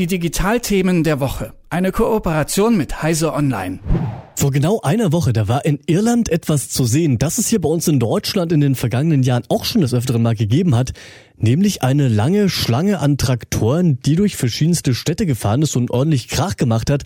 Die Digitalthemen der Woche. Eine Kooperation mit Heise Online. Vor genau einer Woche, da war in Irland etwas zu sehen, das es hier bei uns in Deutschland in den vergangenen Jahren auch schon des Öfteren mal gegeben hat, nämlich eine lange Schlange an Traktoren, die durch verschiedenste Städte gefahren ist und ordentlich Krach gemacht hat,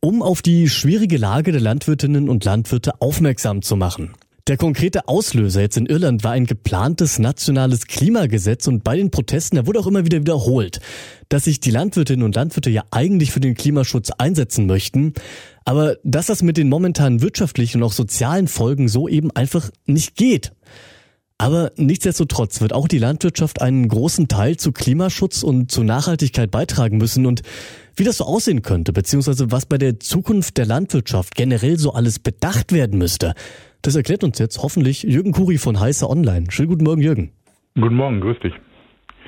um auf die schwierige Lage der Landwirtinnen und Landwirte aufmerksam zu machen. Der konkrete Auslöser jetzt in Irland war ein geplantes nationales Klimagesetz und bei den Protesten, da wurde auch immer wieder wiederholt, dass sich die Landwirtinnen und Landwirte ja eigentlich für den Klimaschutz einsetzen möchten, aber dass das mit den momentanen wirtschaftlichen und auch sozialen Folgen so eben einfach nicht geht. Aber nichtsdestotrotz wird auch die Landwirtschaft einen großen Teil zu Klimaschutz und zu Nachhaltigkeit beitragen müssen und wie das so aussehen könnte, beziehungsweise was bei der Zukunft der Landwirtschaft generell so alles bedacht werden müsste, das erklärt uns jetzt hoffentlich Jürgen Kuri von Heißer Online. Schönen guten Morgen, Jürgen. Guten Morgen, grüß dich.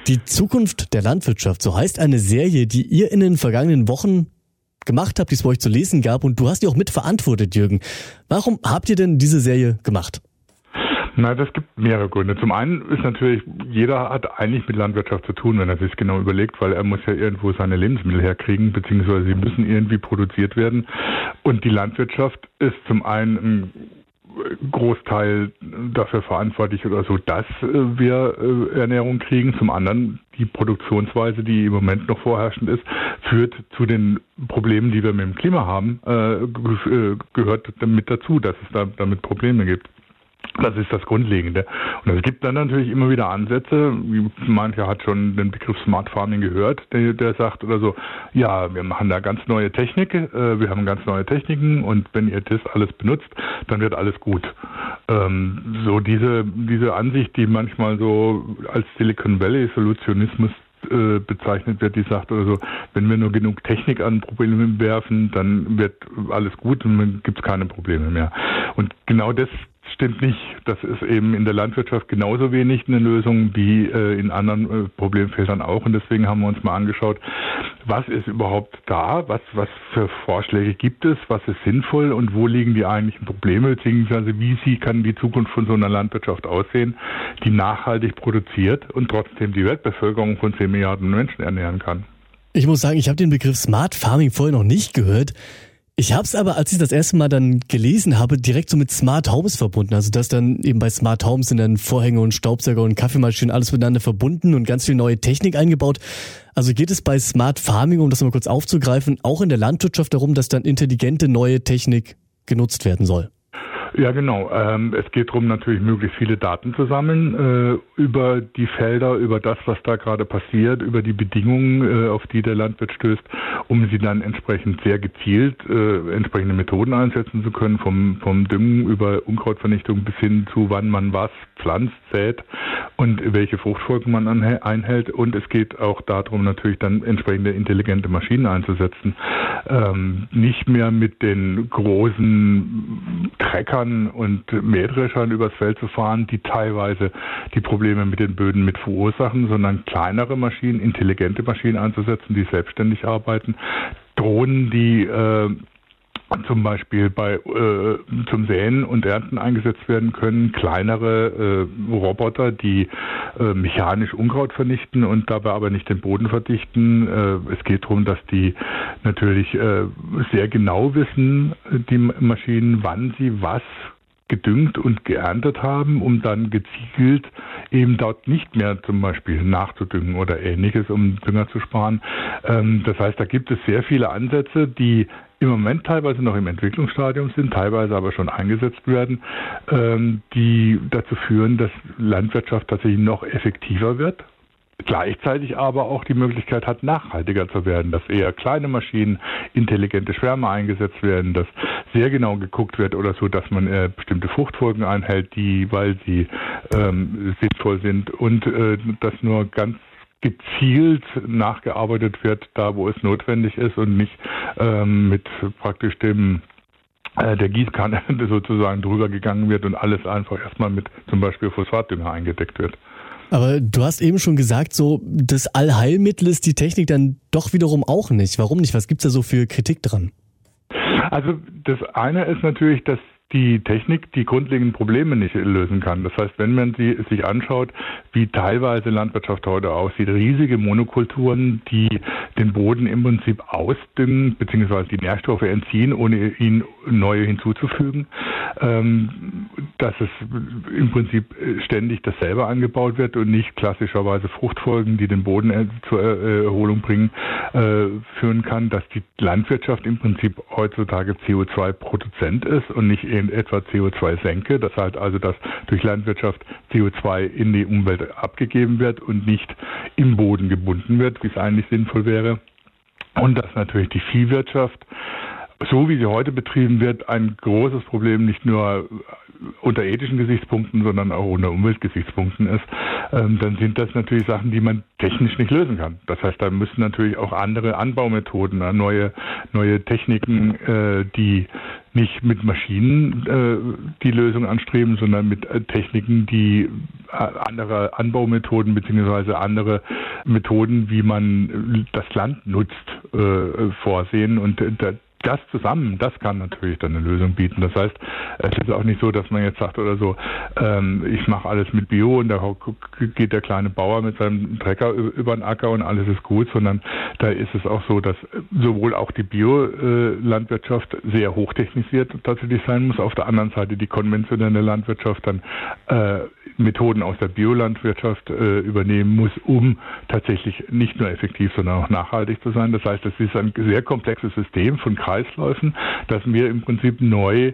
Die Zukunft der Landwirtschaft, so heißt eine Serie, die ihr in den vergangenen Wochen gemacht habt, die es bei euch zu lesen gab und du hast die auch mitverantwortet, Jürgen. Warum habt ihr denn diese Serie gemacht? Na, das gibt mehrere Gründe. Zum einen ist natürlich, jeder hat eigentlich mit Landwirtschaft zu tun, wenn er sich genau überlegt, weil er muss ja irgendwo seine Lebensmittel herkriegen, beziehungsweise sie müssen irgendwie produziert werden. Und die Landwirtschaft ist zum einen ein Großteil dafür verantwortlich oder so, dass äh, wir äh, Ernährung kriegen. Zum anderen die Produktionsweise, die im Moment noch vorherrschend ist, führt zu den Problemen, die wir mit dem Klima haben, äh, gehört damit dazu, dass es da damit Probleme gibt. Das ist das Grundlegende. Und es gibt dann natürlich immer wieder Ansätze, mancher hat schon den Begriff Smart Farming gehört, der, der sagt oder so, ja, wir machen da ganz neue Technik, äh, wir haben ganz neue Techniken und wenn ihr das alles benutzt, dann wird alles gut. Ähm, so diese, diese Ansicht, die manchmal so als Silicon Valley Solutionismus äh, bezeichnet wird, die sagt oder so, wenn wir nur genug Technik an Probleme werfen, dann wird alles gut und dann gibt es keine Probleme mehr. Und genau das stimmt nicht. Das ist eben in der Landwirtschaft genauso wenig eine Lösung wie äh, in anderen äh, Problemfeldern auch. Und deswegen haben wir uns mal angeschaut, was ist überhaupt da, was, was für Vorschläge gibt es, was ist sinnvoll und wo liegen die eigentlichen Probleme, beziehungsweise wie sie kann die Zukunft von so einer Landwirtschaft aussehen, die nachhaltig produziert und trotzdem die Weltbevölkerung von 10 Milliarden Menschen ernähren kann. Ich muss sagen, ich habe den Begriff Smart Farming vorher noch nicht gehört. Ich habe es aber, als ich das erste Mal dann gelesen habe, direkt so mit Smart Homes verbunden. Also dass dann eben bei Smart Homes sind dann Vorhänge und Staubsauger und Kaffeemaschinen alles miteinander verbunden und ganz viel neue Technik eingebaut. Also geht es bei Smart Farming, um das mal kurz aufzugreifen, auch in der Landwirtschaft darum, dass dann intelligente neue Technik genutzt werden soll? Ja, genau. Ähm, es geht darum, natürlich möglichst viele Daten zu sammeln äh, über die Felder, über das, was da gerade passiert, über die Bedingungen, äh, auf die der Landwirt stößt, um sie dann entsprechend sehr gezielt äh, entsprechende Methoden einsetzen zu können, vom, vom Düngen über Unkrautvernichtung bis hin zu, wann man was pflanzt, sät und welche Fruchtfolgen man einhält. Und es geht auch darum, natürlich dann entsprechende intelligente Maschinen einzusetzen. Ähm, nicht mehr mit den großen Treckern und Mähdreschern übers Feld zu fahren, die teilweise die Probleme mit den Böden mit verursachen, sondern kleinere Maschinen, intelligente Maschinen einzusetzen, die selbstständig arbeiten. Drohnen, die äh, zum Beispiel bei äh, zum Säen und Ernten eingesetzt werden können, kleinere äh, Roboter, die äh, mechanisch Unkraut vernichten und dabei aber nicht den Boden verdichten. Äh, es geht darum, dass die natürlich äh, sehr genau wissen, die Maschinen, wann sie was gedüngt und geerntet haben, um dann gezielt eben dort nicht mehr zum Beispiel nachzudüngen oder ähnliches, um Dünger zu sparen. Ähm, das heißt, da gibt es sehr viele Ansätze, die im Moment teilweise noch im Entwicklungsstadium sind, teilweise aber schon eingesetzt werden, ähm, die dazu führen, dass Landwirtschaft tatsächlich noch effektiver wird gleichzeitig aber auch die Möglichkeit hat, nachhaltiger zu werden, dass eher kleine Maschinen, intelligente Schwärme eingesetzt werden, dass sehr genau geguckt wird oder so, dass man äh, bestimmte Fruchtfolgen einhält, die, weil sie ähm, sinnvoll sind und äh, dass nur ganz gezielt nachgearbeitet wird, da wo es notwendig ist und nicht ähm, mit praktisch dem äh, der Gießkanne sozusagen drüber gegangen wird und alles einfach erstmal mit zum Beispiel Phosphatdünger eingedeckt wird. Aber du hast eben schon gesagt, so das Allheilmittel ist die Technik dann doch wiederum auch nicht. Warum nicht? Was gibt's da so für Kritik dran? Also das eine ist natürlich, dass die Technik die grundlegenden Probleme nicht lösen kann. Das heißt, wenn man sie, sich anschaut, wie teilweise Landwirtschaft heute aussieht, riesige Monokulturen, die den Boden im Prinzip ausdüngen bzw. die Nährstoffe entziehen, ohne ihn neue hinzuzufügen, ähm, dass es im Prinzip ständig dasselbe angebaut wird und nicht klassischerweise Fruchtfolgen, die den Boden äh, zur äh, Erholung bringen, äh, führen kann, dass die Landwirtschaft im Prinzip heutzutage CO2-Produzent ist und nicht in etwa CO2-Senke. Das heißt also, dass durch Landwirtschaft CO2 in die Umwelt abgegeben wird und nicht im Boden gebunden wird, wie es eigentlich sinnvoll wäre. Und dass natürlich die Viehwirtschaft so wie sie heute betrieben wird, ein großes Problem nicht nur unter ethischen Gesichtspunkten, sondern auch unter Umweltgesichtspunkten ist, ähm, dann sind das natürlich Sachen, die man technisch nicht lösen kann. Das heißt, da müssen natürlich auch andere Anbaumethoden, äh, neue, neue Techniken, äh, die nicht mit Maschinen äh, die Lösung anstreben, sondern mit äh, Techniken, die äh, andere Anbaumethoden beziehungsweise andere Methoden, wie man das Land nutzt, äh, vorsehen. Und das zusammen, das kann natürlich dann eine Lösung bieten. Das heißt, es ist auch nicht so, dass man jetzt sagt oder so, ähm, ich mache alles mit Bio und da geht der kleine Bauer mit seinem Trecker über den Acker und alles ist gut, sondern da ist es auch so, dass sowohl auch die Biolandwirtschaft sehr hochtechnisiert tatsächlich sein muss, auf der anderen Seite die konventionelle Landwirtschaft dann äh, Methoden aus der Biolandwirtschaft äh, übernehmen muss, um tatsächlich nicht nur effektiv, sondern auch nachhaltig zu sein. Das heißt, es ist ein sehr komplexes System von Kreisläufen, das wir im Prinzip neu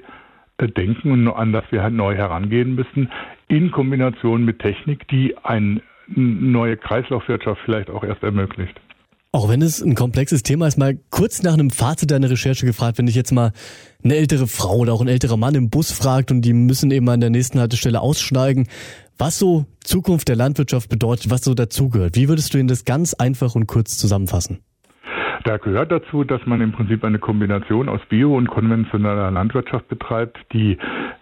äh, denken und an das wir halt neu herangehen müssen, in Kombination mit Technik, die eine neue Kreislaufwirtschaft vielleicht auch erst ermöglicht. Auch wenn es ein komplexes Thema ist, mal kurz nach einem Fazit deiner Recherche gefragt, wenn ich jetzt mal eine ältere Frau oder auch ein älterer Mann im Bus fragt und die müssen eben an der nächsten Haltestelle aussteigen, was so Zukunft der Landwirtschaft bedeutet, was so dazugehört. Wie würdest du Ihnen das ganz einfach und kurz zusammenfassen? Da gehört dazu, dass man im Prinzip eine Kombination aus Bio- und konventioneller Landwirtschaft betreibt, die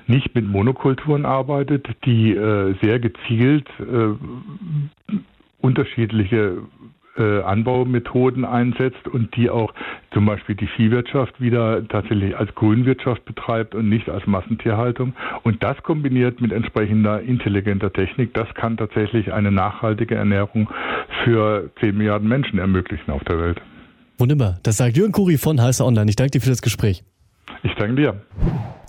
nicht mit Monokulturen arbeitet, die äh, sehr gezielt äh, unterschiedliche äh, Anbaumethoden einsetzt und die auch zum Beispiel die Viehwirtschaft wieder tatsächlich als Grünwirtschaft betreibt und nicht als Massentierhaltung. Und das kombiniert mit entsprechender intelligenter Technik, das kann tatsächlich eine nachhaltige Ernährung für 10 Milliarden Menschen ermöglichen auf der Welt. Wunderbar. Das sagt Jürgen Kuri von Heißer Online. Ich danke dir für das Gespräch. Ich danke dir.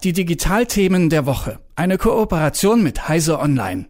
Die Digitalthemen der Woche. Eine Kooperation mit Heise Online.